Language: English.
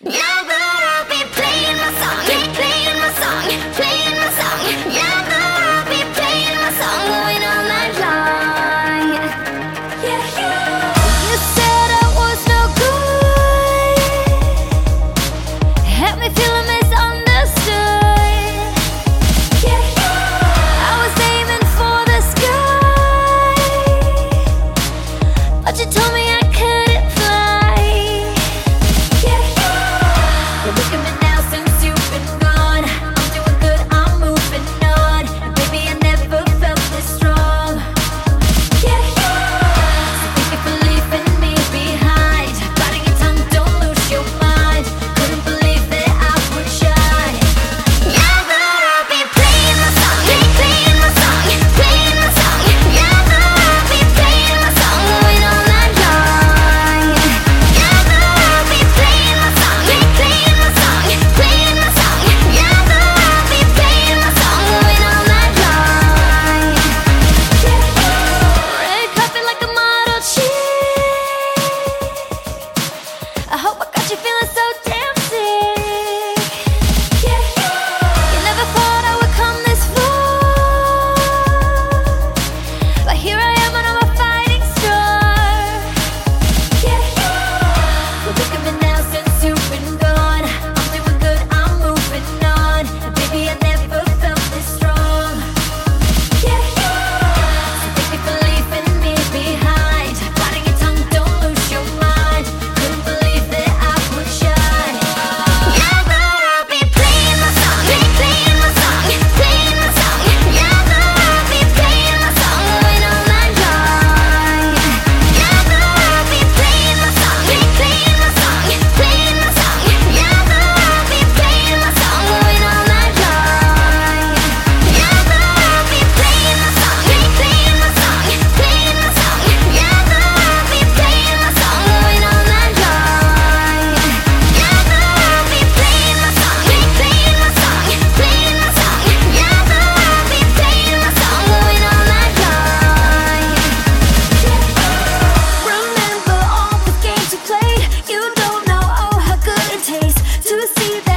Now to see